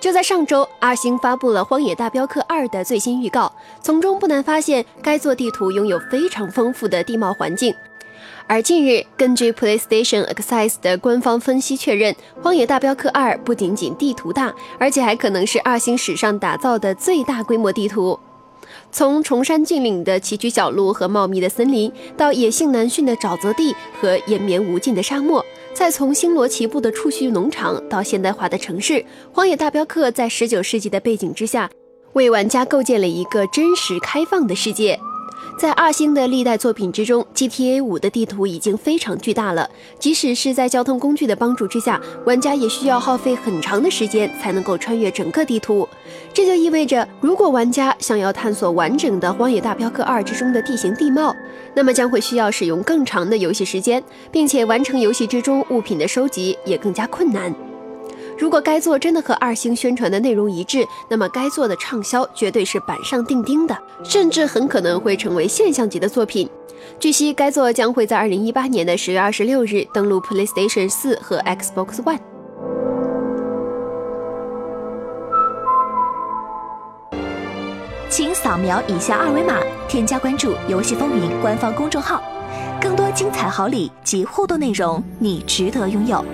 就在上周，二星发布了《荒野大镖客二》的最新预告，从中不难发现，该座地图拥有非常丰富的地貌环境。而近日，根据 PlayStation Access 的官方分析确认，《荒野大镖客二》不仅仅地图大，而且还可能是二星史上打造的最大规模地图。从崇山峻岭的崎岖小路和茂密的森林，到野性难驯的沼泽地和延绵无尽的沙漠，再从星罗棋布的触须农场到现代化的城市，《荒野大镖客》在19世纪的背景之下，为玩家构建了一个真实开放的世界。在二星的历代作品之中，GTA 五的地图已经非常巨大了。即使是在交通工具的帮助之下，玩家也需要耗费很长的时间才能够穿越整个地图。这就意味着，如果玩家想要探索完整的《荒野大镖客二》之中的地形地貌，那么将会需要使用更长的游戏时间，并且完成游戏之中物品的收集也更加困难。如果该作真的和二星宣传的内容一致，那么该作的畅销绝对是板上钉钉的，甚至很可能会成为现象级的作品。据悉，该作将会在二零一八年的十月二十六日登陆 PlayStation 四和 Xbox One。请扫描以下二维码，添加关注“游戏风云”官方公众号，更多精彩好礼及互动内容，你值得拥有。